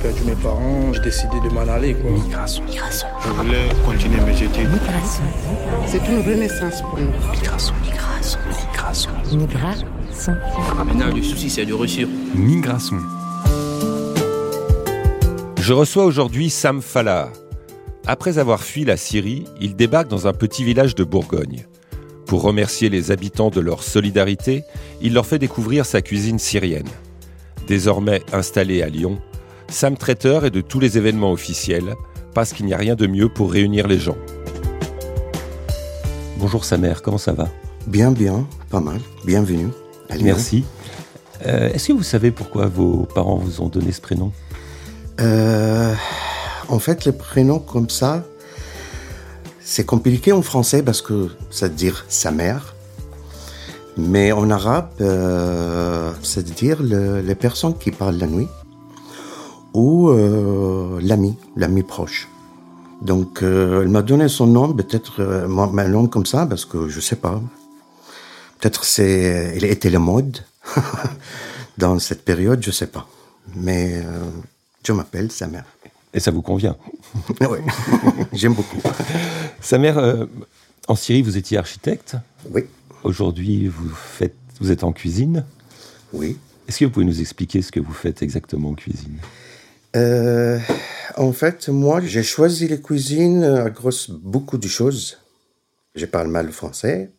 perdu mes parents, j'ai décidé de m'en aller. Quoi. Migration. Migration. Je voulais continuer mes études. Migration. C'est une renaissance pour nous. Migration. Migration. Migration. Migration. Maintenant, le souci, c'est de réussir. Migration. Je reçois aujourd'hui Sam Fallah. Après avoir fui la Syrie, il débarque dans un petit village de Bourgogne. Pour remercier les habitants de leur solidarité, il leur fait découvrir sa cuisine syrienne. Désormais installé à Lyon, Sam Traiteur est de tous les événements officiels parce qu'il n'y a rien de mieux pour réunir les gens. Bonjour sa mère, comment ça va? Bien, bien, pas mal. Bienvenue. Merci. Euh, Est-ce que vous savez pourquoi vos parents vous ont donné ce prénom? Euh, en fait, le prénom comme ça, c'est compliqué en français parce que ça veut dire sa mère. Mais en arabe, euh, ça veut dire le- les personnes qui parlent la nuit ou euh, l'ami, l'ami proche. Donc, euh, elle m'a donné son nom, peut-être euh, ma ma nom comme ça, parce que je sais pas. Peut-être c'est, il était la mode dans cette période, je sais pas. Mais euh, je m'appelle sa mère. Et ça vous convient? Oui, j'aime beaucoup. Sa mère, euh, en Syrie, vous étiez architecte. Oui, Aujourd'hui, vous, faites, vous êtes en cuisine. oui. Est-ce que vous pouvez nous expliquer ce que vous faites exactement en cuisine? Euh, en fait, moi, j'ai choisi les cuisines à cause beaucoup de choses. Je parle mal le français.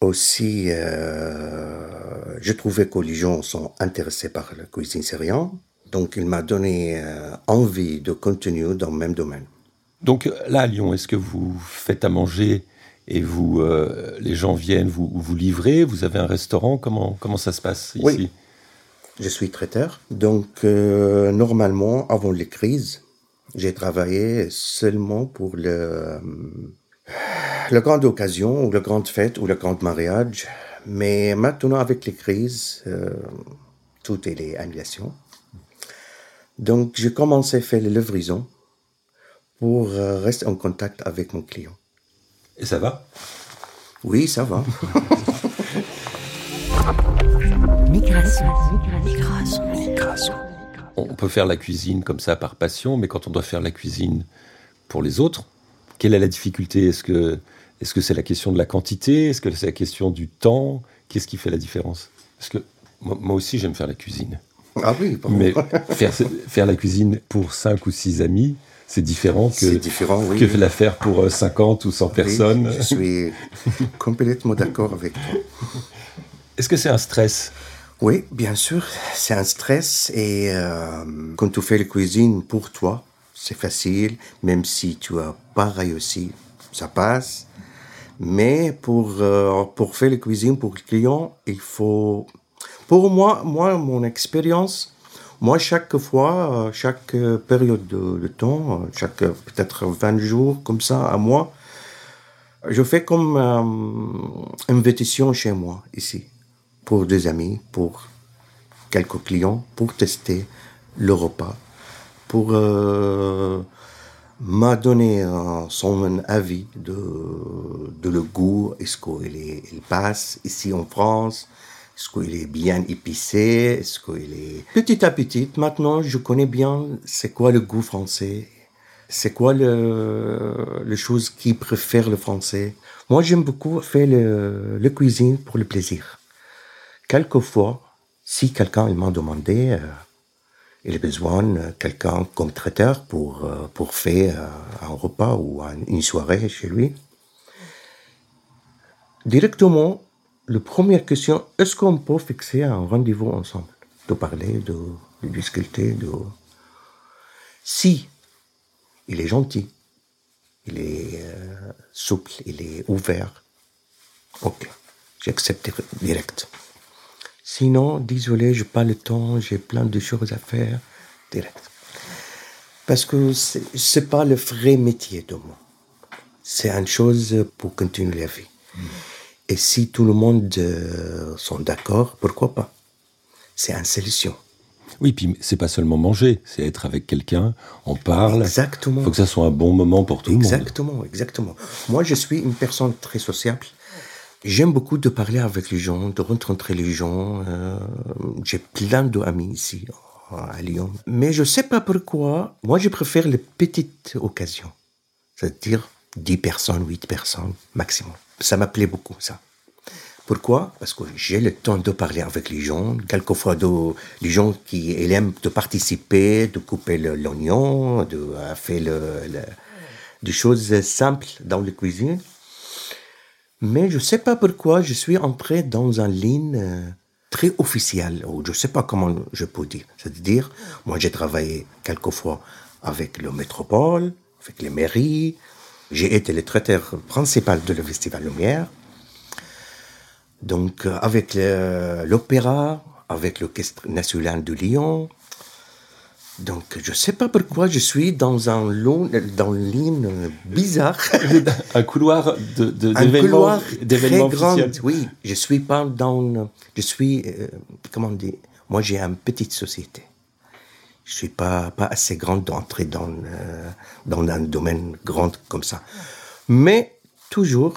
Aussi, euh, je trouvais que les gens sont intéressés par la cuisine syrienne. Donc, il m'a donné euh, envie de continuer dans le même domaine. Donc là, à Lyon, est-ce que vous faites à manger et vous, euh, les gens viennent vous, vous livrer? Vous avez un restaurant? Comment, comment ça se passe ici? Oui. Je suis traiteur. Donc, euh, normalement, avant les crises, j'ai travaillé seulement pour le, euh, la grande occasion, ou la grande fête, ou le grand mariage. Mais maintenant, avec les crises, euh, tout est les annulations. Donc, j'ai commencé à faire les livraisons pour euh, rester en contact avec mon client. Et ça va? Oui, ça va. Migration. Migration. Migration. On peut faire la cuisine comme ça par passion, mais quand on doit faire la cuisine pour les autres, quelle est la difficulté? Est-ce que est-ce que c'est la question de la quantité? Est-ce que c'est la question du temps? Qu'est-ce qui fait la différence? Parce que moi, moi aussi, j'aime faire la cuisine. ah oui, pardon. Mais faire, faire la cuisine pour 5 ou 6 amis, c'est différent que, différent, oui. que la faire pour euh, 50 ou 100 Oui, personnes. je suis complètement d'accord avec toi. Est-ce que c'est un stress? Oui, bien sûr, c'est un stress et euh, quand tu fais la cuisine pour toi, c'est facile, même si tu as pas réussi, ça passe. Mais pour, euh, pour faire la cuisine pour le client, il faut... Pour moi, moi mon expérience, moi, chaque fois, euh, chaque période de, temps, chaque peut-être 20 jours, comme ça, à moi, je fais comme euh, invitation chez moi, ici, pour des amis, pour quelques clients, pour tester le repas, pour euh, m'a donné son avis de, de le goût, est-ce qu'il est, il passe ici en France, est-ce qu'il est bien épicé, est-ce qu'il est... Petit à petit, maintenant, je connais bien c'est quoi le goût français, c'est quoi le, les choses qui préfèrent le français. Moi, j'aime beaucoup faire le, le cuisine pour le plaisir. Quelquefois, si quelqu'un m'a demandé, euh, il a besoin de quelqu'un comme traiteur pour, euh, pour faire euh, un repas ou un- une soirée chez lui, directement, la première question, est-ce qu'on peut fixer un rendez-vous ensemble? De parler, de, discuter, de... Si il est gentil, il est euh, souple, il est ouvert, ok, j'accepte direct. Sinon, désolé, j'ai pas le temps, j'ai plein de choses à faire, direct. Parce que c'est c'est pas le vrai métier de moi. C'est une chose pour continuer la vie. Et si tout le monde euh, sont d'accord, pourquoi pas? C'est une solution. Oui, puis c'est pas seulement manger, c'est être avec quelqu'un, on parle. Exactement. Il faut que ça soit un bon moment pour tout le monde. Exactement, exactement. Moi, je suis une personne très sociable. J'aime beaucoup de parler avec les gens, de rencontrer les gens. euh, J'ai plein d'amis ici à Lyon. Mais je sais pas pourquoi. Moi, je préfère les petites occasions. C'est-à-dire 10 personnes, 8 personnes maximum. Ça m'appelait beaucoup, ça. Pourquoi? Parce que j'ai le temps de parler avec les gens. Quelquefois, de, les gens qui aiment de participer, de couper l'oignon, de euh, faire le- des choses simples dans la cuisine. Mais je ne sais pas pourquoi je suis entré dans une ligne euh, très officielle, je ne sais pas comment je peux dire. C'est-à-dire, moi j'ai travaillé quelquefois avec le métropole, avec les mairies. J'ai été le traiteur principal de le Festival Lumière. Donc, euh, avec l'opéra, avec l'Orchestre national de Lyon. Donc, je ne sais pas pourquoi je suis dans un long, dans une ligne bizarre. Un couloir de- de- un d'événements couloir très grand. Oui, je suis pas dans. Je suis. euh, comment dire Moi, j'ai une petite société. Je suis pas, pas assez grande d'entrer dans, euh, dans un domaine grand comme ça. Mais toujours,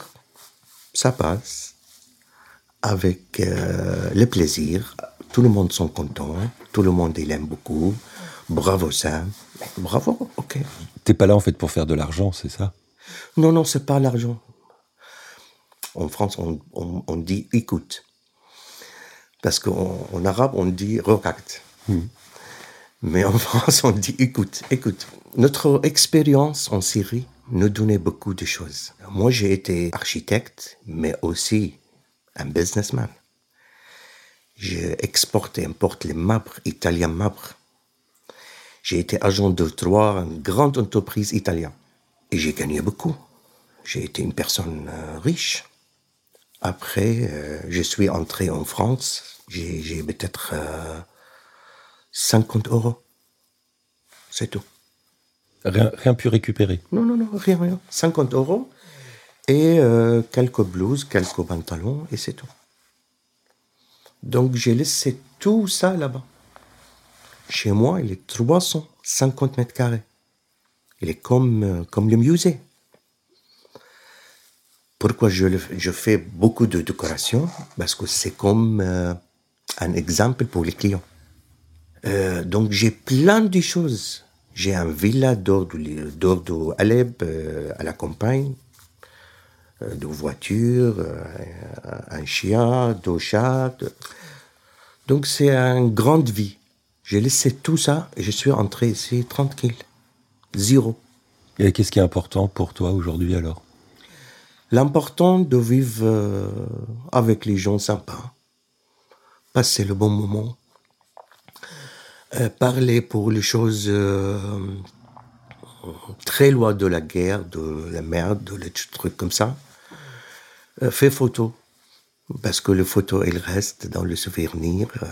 ça passe avec euh, le plaisir. Tout le monde sont contents. Tout le monde il aime beaucoup. Bravo Sam. Bravo, ok. T'es pas là en fait pour faire de l'argent, c'est ça? Non, non, c'est pas l'argent. En France, on, on- on dit écoute. Parce qu'en en arabe, on dit regarde. Mais en France, on dit écoute, écoute. Notre expérience en Syrie nous donnait beaucoup de choses. Moi, j'ai été architecte, mais aussi un businessman. J'ai exporté, importe les marbres, italiens marbres. J'ai été agent de droit une grande entreprise italienne. Et j'ai gagné beaucoup. J'ai été une personne euh, riche. Après, euh, je suis entré en France. J'ai j'ai peut-être euh, 50 euros. C'est tout. Rien, rien pu récupérer. Non, non, non, rien, rien. 50 euros. Et euh, quelques blouses, quelques pantalons, et c'est tout. Donc j'ai laissé tout ça là-bas. Chez moi, il est 350 mètres carrés. Il est comme, euh, le musée. Pourquoi je, fais beaucoup de décoration Parce que c'est comme euh, un exemple pour les clients. Euh, donc j'ai plein de choses. J'ai un villa d'or de, d'or de Alep, à la campagne, de voitures, un chien, deux chats. Donc c'est une grande vie. J'ai laissé tout ça et je suis entré ici tranquille. Zéro. Et qu'est-ce qui est important pour toi aujourd'hui alors? L'important de vivre euh, avec les gens sympas, passer le bon moment, euh, parler pour les choses euh, très loin de la guerre, de la merde, de les trucs comme ça. Euh, faire photo, parce que le photo, il reste dans le souvenir, euh,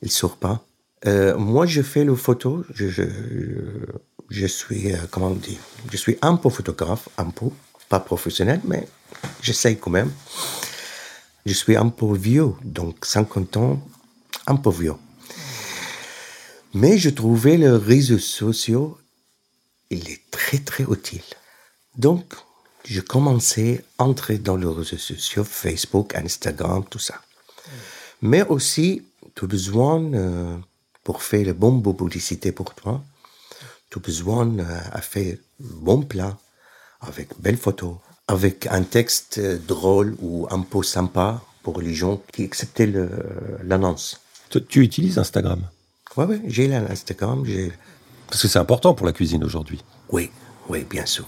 il sort pas. Euh, moi, je fais le photo, je, je, je suis, euh, comment dire, je suis un peu photographe, un peu, pas professionnel, mais j'essaye quand même. Je suis un peu vieux, donc 50 ans, un peu vieux. Mais je trouvais les réseaux sociaux, il est très très utile. Donc, je commençais à entrer dans les réseaux sociaux, Facebook, Instagram, tout ça. Mais aussi, tu as besoin, euh, pour faire le bon publicité pour toi, tu as besoin euh, à faire bon plat, avec belles photos, avec un texte euh, drôle ou un peu sympa pour les gens qui acceptaient le- l'annonce. Tu, tu utilises Instagram? Oui, oui, j'ai l'Instagram, j'ai... Parce que c'est important pour la cuisine aujourd'hui. Oui, oui, bien sûr.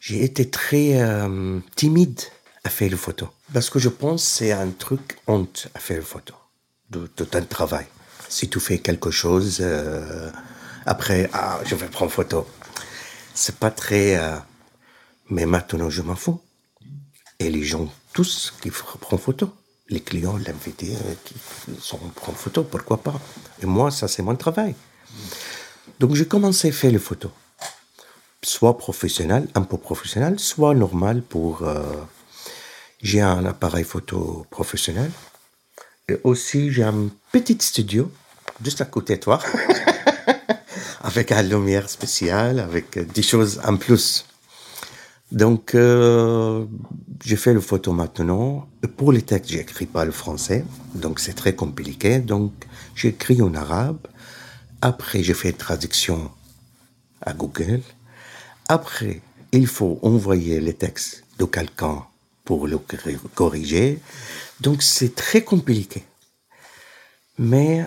J'ai été très euh, timide à faire les photos. Parce que je pense que c'est un truc honte à faire les photos. De, de ton travail. Si tu fais quelque chose, euh, après, ah, je vais prendre photo. C'est pas très... euh, mais maintenant, je m'en fous. Et les gens, tous, qui prennent photo. Les clients, l'invité, euh, qui sont prennent photo, pourquoi pas? Et moi, ça, c'est mon travail. Donc, j'ai commencé à faire les photos soit professionnel, un peu professionnel, soit normal pour... euh, j'ai un appareil photo professionnel. Et aussi, j'ai un petit studio, juste à côté de toi, avec une lumière spéciale, avec des choses en plus. Donc, euh, j'ai fait le photo maintenant. Pour les textes, j'écris pas le français, donc c'est très compliqué. Donc, j'écris en arabe Après, je fais une traduction à Google. Après, il faut envoyer les textes de quelqu'un pour le cor- corriger. Donc, c'est très compliqué. Mais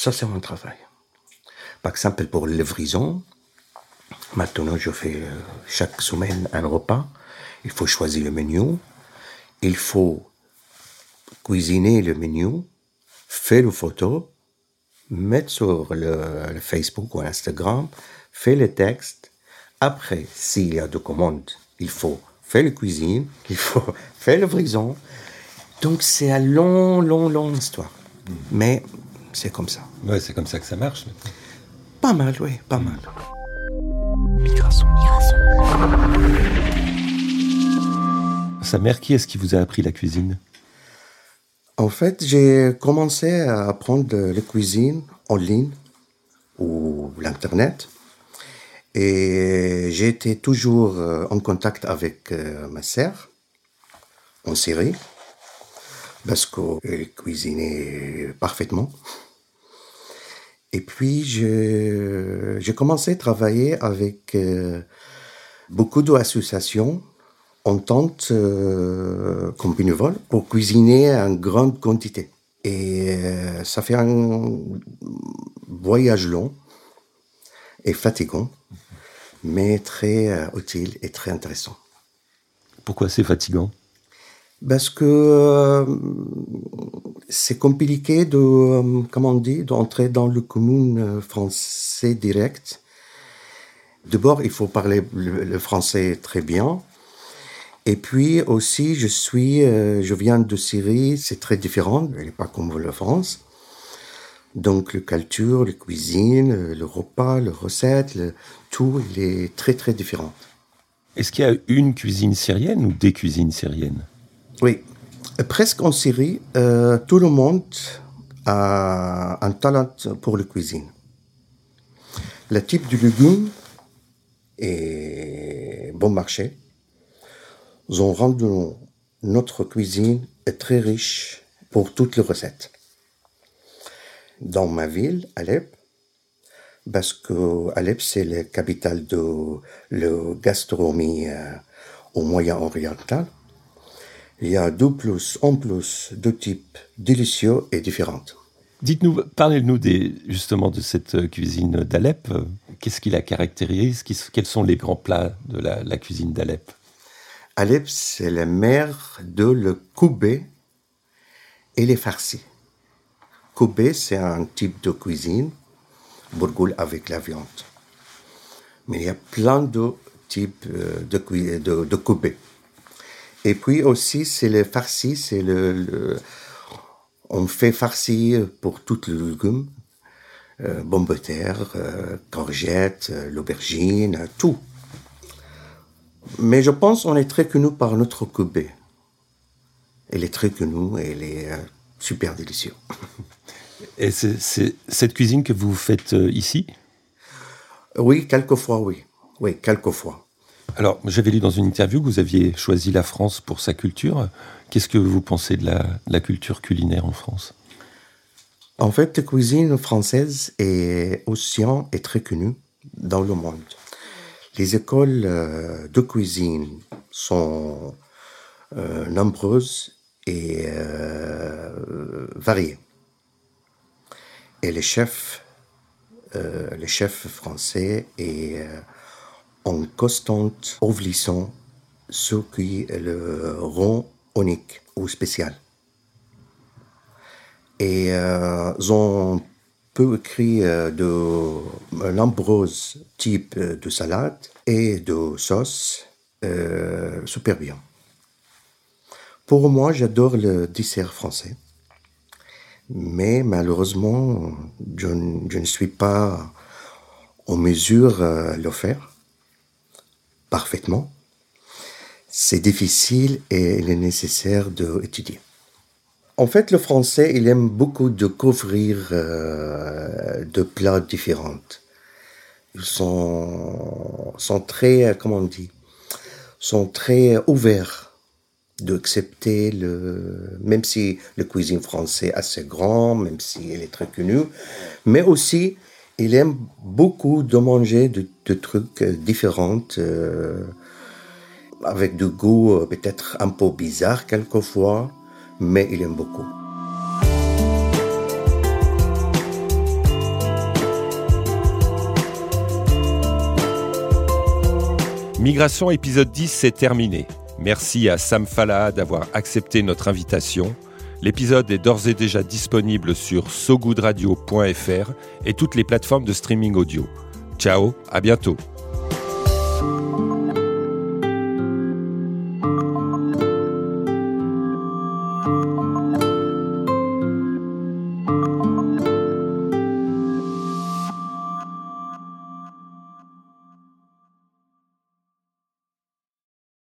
ça, c'est mon travail. Par exemple, pour la livraison, maintenant, je fais euh, chaque semaine un repas. Il faut choisir le menu. Il faut cuisiner le menu, faire une photo, mettre sur le, le Facebook ou Instagram, faire le texte. Après, s'il y a des commandes, il faut faire la cuisine, il faut faire la livraison. Donc, c'est un long, long, long histoire. Mais c'est comme ça. Ouais, c'est comme ça que ça marche. Pas mal, oui, pas mal. Migration. Sa mère, qui est-ce qui vous a appris la cuisine? En fait, j'ai commencé à apprendre la cuisine en ligne ou l'Internet. Et j'étais toujours euh, en contact avec euh, ma sœur en Syrie parce qu'elle cuisinait parfaitement. Et puis, j'ai commencé à travailler avec euh, beaucoup d'associations en tente euh, comme bénévole pour cuisiner en grande quantité. Et ça fait un voyage long et fatigant, mais très euh, utile et très intéressant. Pourquoi c'est fatigant? Parce que euh, c'est compliqué de, euh, comment on dit, d'entrer dans le commun euh, français direct. D'abord, il faut parler le, le français très bien. Et puis aussi, je suis, euh, je viens de Syrie, c'est très différent, elle n'est pas comme la France. Donc, la culture, la cuisine, le repas, les recettes, le- tout, il est très très différent. Est-ce qu'il y a une cuisine syrienne ou des cuisines syriennes? Oui, presque en Syrie, euh, tout le monde a un talent pour la cuisine. Le type de légumes est bon marché. Ils ont rendu notre cuisine est très riche pour toutes les recettes. Dans ma ville, Alep, parce que Alep c'est la capitale de la gastronomie euh, au Moyen-Oriental, il y a deux plus, en plus, deux types délicieux et différents. Dites-nous, parlez-nous justement de cette euh, cuisine d'Alep. Qu'est-ce qui la caractérise? Quels sont les grands plats de la, la cuisine d'Alep? Alep, c'est la mère de le koubé et les farcis. Koubé, c'est un type de cuisine, bourgoule avec la viande. Mais il y a plein de types euh, de, de, de koubé. Et puis aussi, c'est le farci, c'est le, On fait farci pour toutes les légumes. Euh, pommes de terre, euh, courgettes, euh, l'aubergine, tout. Mais je pense qu'on est très connu par notre koubé. Elle est très connue elle est euh, super délicieuse. Et c'est cette cuisine que vous faites euh, ici? Oui, quelquefois, oui. Oui, quelquefois. Alors, j'avais lu dans une interview que vous aviez choisi la France pour sa culture. Qu'est-ce que vous pensez de la, de la culture culinaire en France? En fait, la cuisine française et océan est très connue dans le monde. Les écoles euh, de cuisine sont euh, nombreuses et euh. Et les chefs, euh, les chefs français est euh, en constante évolution, ce qui le rend unique ou spécial. Et euh, ils ont peu écrit euh, de nombreux types de salades et de sauces euh, super bien. Pour moi, j'adore le dessert français. Mais malheureusement, je, ne suis pas en mesure euh, de le faire parfaitement. C'est difficile et il est nécessaire d'étudier. En fait, le français, il aime beaucoup découvrir euh, de plats différents. Ils sont, sont très, euh, comment on dit, sont très ouverts d'accepter le, même si le cuisine français est assez grand, même si elle est très connue, mais aussi il aime beaucoup de manger de, trucs euh, différents, euh, avec du goût euh, peut-être un peu bizarre quelquefois, mais il aime beaucoup. Migration épisode 10, c'est terminé. Merci à Sam Fala d'avoir accepté notre invitation. L'épisode est d'ores et déjà disponible sur sogoodradio.fr et toutes les plateformes de streaming audio. Ciao, à bientôt.